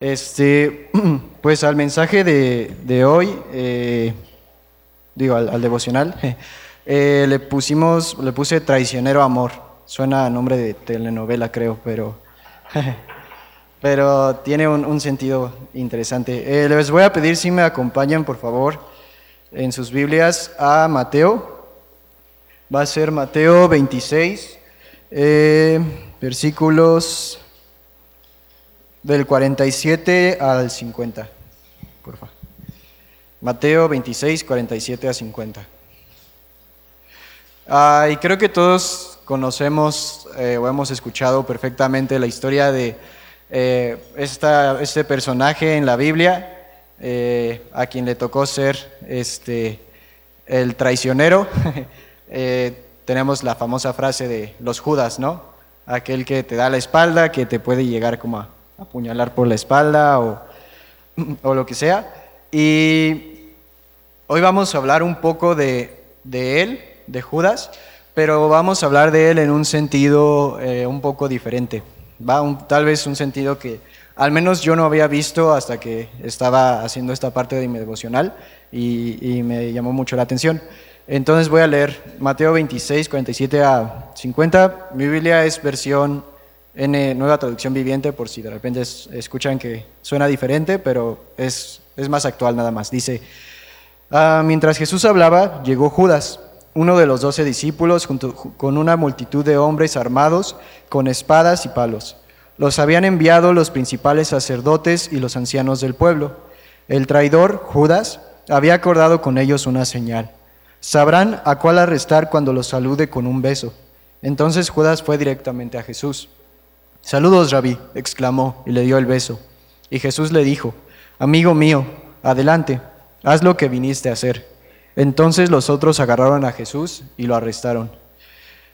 Este, pues al mensaje de, hoy, eh, digo, al, devocional, eh, le pusimos, le puse traicionero amor. Suena a nombre de telenovela, creo, pero, pero tiene un, sentido interesante. Eh, les voy a pedir si me acompañan, por favor, en sus Biblias a Mateo. Va a ser Mateo 26, versículos del 47 al 50, por favor. Mateo 26, 47 a 50. Ah, y creo que todos conocemos eh, o hemos escuchado perfectamente la historia de eh, esta, este personaje en la Biblia, eh, a quien le tocó ser este, el traicionero. tenemos la famosa frase de los Judas, ¿no? Aquel que te da la espalda, que te puede llegar como a apuñalar por la espalda o, o lo que sea. Y hoy vamos a hablar un poco de, de él, de Judas, pero vamos a hablar de él en un sentido eh, un poco diferente. Va tal vez un sentido que al menos yo no había visto hasta que estaba haciendo esta parte de mi devocional y, y me llamó mucho la atención. Entonces voy a leer Mateo 26, 47 a 50. Mi Biblia es versión Nueva traducción viviente, por si de repente escuchan que suena diferente, pero es, es más actual nada más. Dice, ah, mientras Jesús hablaba, llegó Judas, uno de los doce discípulos, junto, con una multitud de hombres armados con espadas y palos. Los habían enviado los principales sacerdotes y los ancianos del pueblo. El traidor, Judas, había acordado con ellos una señal. Sabrán a cuál arrestar cuando los salude con un beso. Entonces Judas fue directamente a Jesús. Saludos, rabí, exclamó y le dio el beso. Y Jesús le dijo, Amigo mío, adelante, haz lo que viniste a hacer. Entonces los otros agarraron a Jesús y lo arrestaron.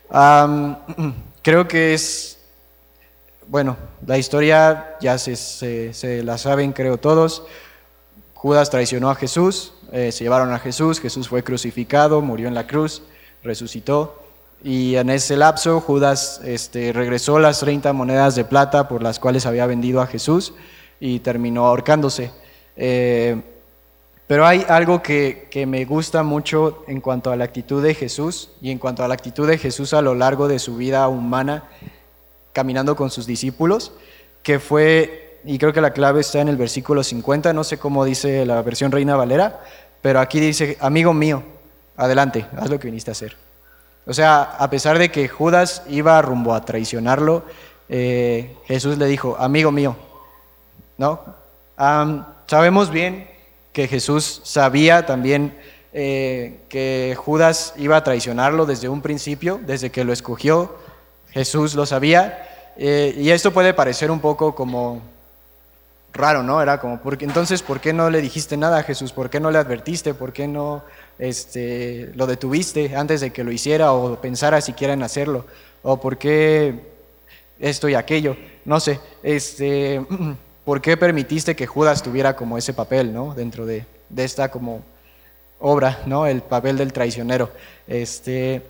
creo que es, bueno, la historia ya se, la saben, creo todos. Judas traicionó a Jesús, eh, se llevaron a Jesús, Jesús fue crucificado, murió en la cruz, resucitó. Y en ese lapso Judas este, regresó las 30 monedas de plata por las cuales había vendido a Jesús y terminó ahorcándose. Eh, pero hay algo que, me gusta mucho en cuanto a la actitud de Jesús y en cuanto a la actitud de Jesús a lo largo de su vida humana, caminando con sus discípulos, que fue, y creo que la clave está en el versículo 50, no sé cómo dice la versión Reina Valera, pero aquí dice, amigo mío, adelante, haz lo que viniste a hacer. O sea, a pesar de que Judas iba rumbo a traicionarlo, eh, Jesús le dijo, amigo mío, ¿no? sabemos bien que Jesús sabía también eh, que Judas iba a traicionarlo desde un principio, desde que lo escogió, Jesús lo sabía, eh, y esto puede parecer un poco como raro, ¿no? Era como, porque, entonces, ¿por qué no le dijiste nada a Jesús? ¿Por qué no le advertiste? ¿Por qué no este, lo detuviste antes de que lo hiciera o pensara siquiera en hacerlo? ¿O por qué esto y aquello? No sé, este, ¿por qué permitiste que Judas tuviera como ese papel, ¿no? Dentro de, de esta como obra, ¿no? El papel del traicionero. Este,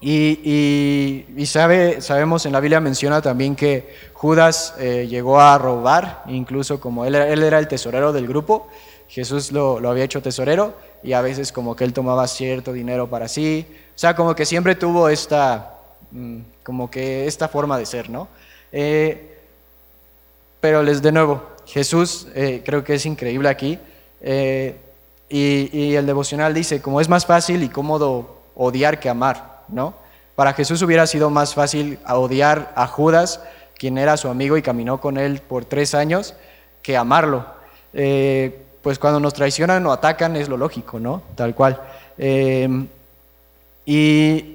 y, sabe, sabemos en la Biblia menciona también que Judas eh, llegó a robar, incluso como él, él, era el tesorero del grupo, Jesús lo, lo, había hecho tesorero y a veces como que él tomaba cierto dinero para sí, o sea, como que siempre tuvo esta, mm, como que esta forma de ser, ¿no? Eh, pero les de nuevo, Jesús eh, creo que es increíble aquí y, y el devocional dice, como es más fácil y cómodo odiar que amar. ¿no? Para Jesús hubiera sido más fácil odiar a Judas, quien era su amigo y caminó con él por tres años, que amarlo. Eh, pues cuando nos traicionan o atacan es lo lógico, ¿no? Tal cual. Eh, y,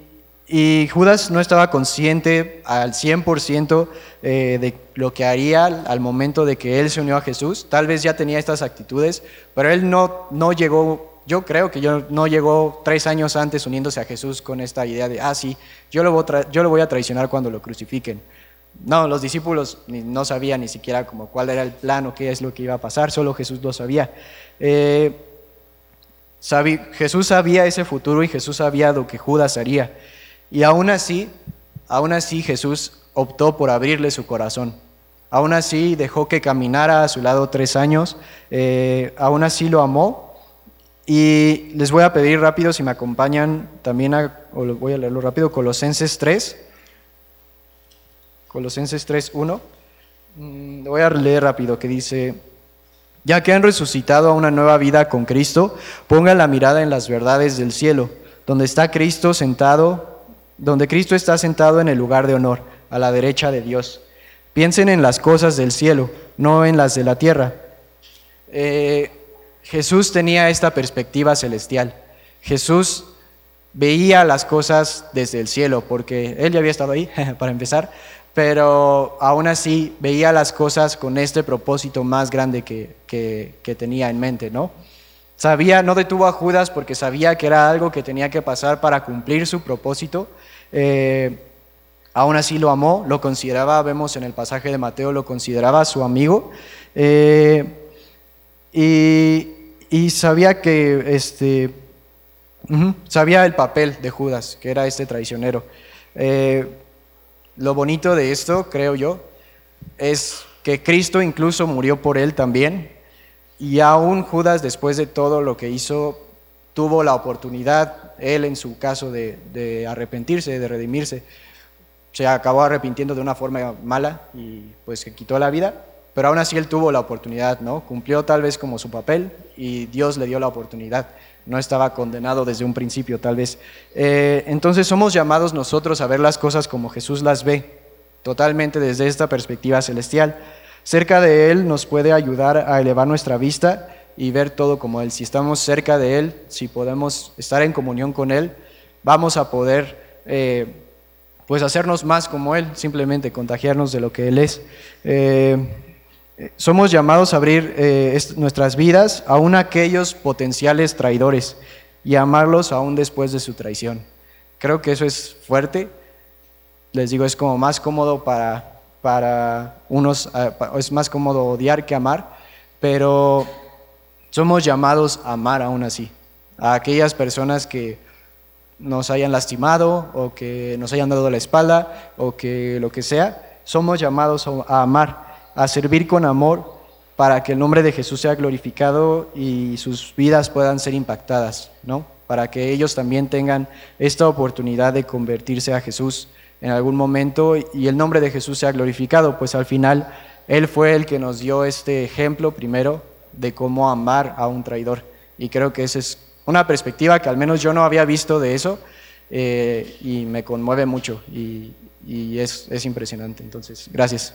Judas no estaba consciente al 100% eh, de lo que haría al momento de que él se unió a Jesús. Tal vez ya tenía estas actitudes, pero él no, no llegó yo creo que yo no llegó tres años antes uniéndose a Jesús con esta idea de, ah, sí, yo lo voy yo lo voy a traicionar cuando lo crucifiquen. No, los discípulos no sabían ni siquiera como cuál era el plan o qué es lo que iba a pasar, solo Jesús lo sabía. Eh, Jesús sabía ese futuro y Jesús sabía lo que Judas haría. Y aún así, aún así Jesús optó por abrirle su corazón Aún así dejó que caminara a su lado tres años, eh, aún así lo amó. Y les voy a pedir rápido si me acompañan también, a, o voy a leerlo rápido, Colosenses 3. Colosenses 3, 1. Mm, voy a leer rápido que dice, ya que han resucitado a una nueva vida con Cristo, pongan la mirada en las verdades del cielo, donde está Cristo sentado, donde Cristo está sentado en el lugar de honor, a la derecha de Dios. Piensen en las cosas del cielo, no en las de la tierra. Eh, Jesús tenía esta perspectiva celestial. Jesús veía las cosas desde el cielo, porque él ya había estado ahí, para empezar, pero aún así veía las cosas con este propósito más grande que, que, tenía en mente, ¿no? Sabía, no detuvo a Judas porque sabía que era algo que tenía que pasar para cumplir su propósito. Eh, aún así lo amó, lo consideraba, vemos en el pasaje de Mateo, lo consideraba su amigo. Eh, y, sabía que, este, sabía el papel de Judas, que era este traicionero. Eh, lo bonito de esto, creo yo, es que Cristo incluso murió por él también. Y aún Judas, después de todo lo que hizo, tuvo la oportunidad, él en su caso, de, arrepentirse, de redimirse. Se acabó arrepintiendo de una forma mala y pues se quitó la vida, pero aún así él tuvo la oportunidad, ¿no? Cumplió tal vez como su papel y Dios le dio la oportunidad no estaba condenado desde un principio tal vez. Eh, entonces somos llamados nosotros a ver las cosas como Jesús las ve, totalmente desde esta perspectiva celestial. Cerca de Él nos puede ayudar a elevar nuestra vista y ver todo como Él. Si estamos cerca de Él, si podemos estar en comunión con Él, vamos a poder eh, pues hacernos más como Él, simplemente contagiarnos de lo que Él es. Eh, somos llamados a abrir eh, nuestras vidas aún a aquellos potenciales traidores y amarlos aún después de su traición. Creo que eso es fuerte. Les digo, es como más cómodo para, para unos, eh, es más cómodo odiar que amar, pero somos llamados a amar aún así. A aquellas personas que nos hayan lastimado o que nos hayan dado la espalda o que lo que sea, somos llamados a amar a servir con amor para que el nombre de Jesús sea glorificado y sus vidas puedan ser impactadas, ¿no? Para que ellos también tengan esta oportunidad de convertirse a Jesús en algún momento y el nombre de Jesús sea glorificado, pues al final Él fue el que nos dio este ejemplo primero de cómo amar a un traidor. Y creo que esa es una perspectiva que al menos yo no había visto de eso eh, y me conmueve mucho y, es, es impresionante. Entonces, gracias.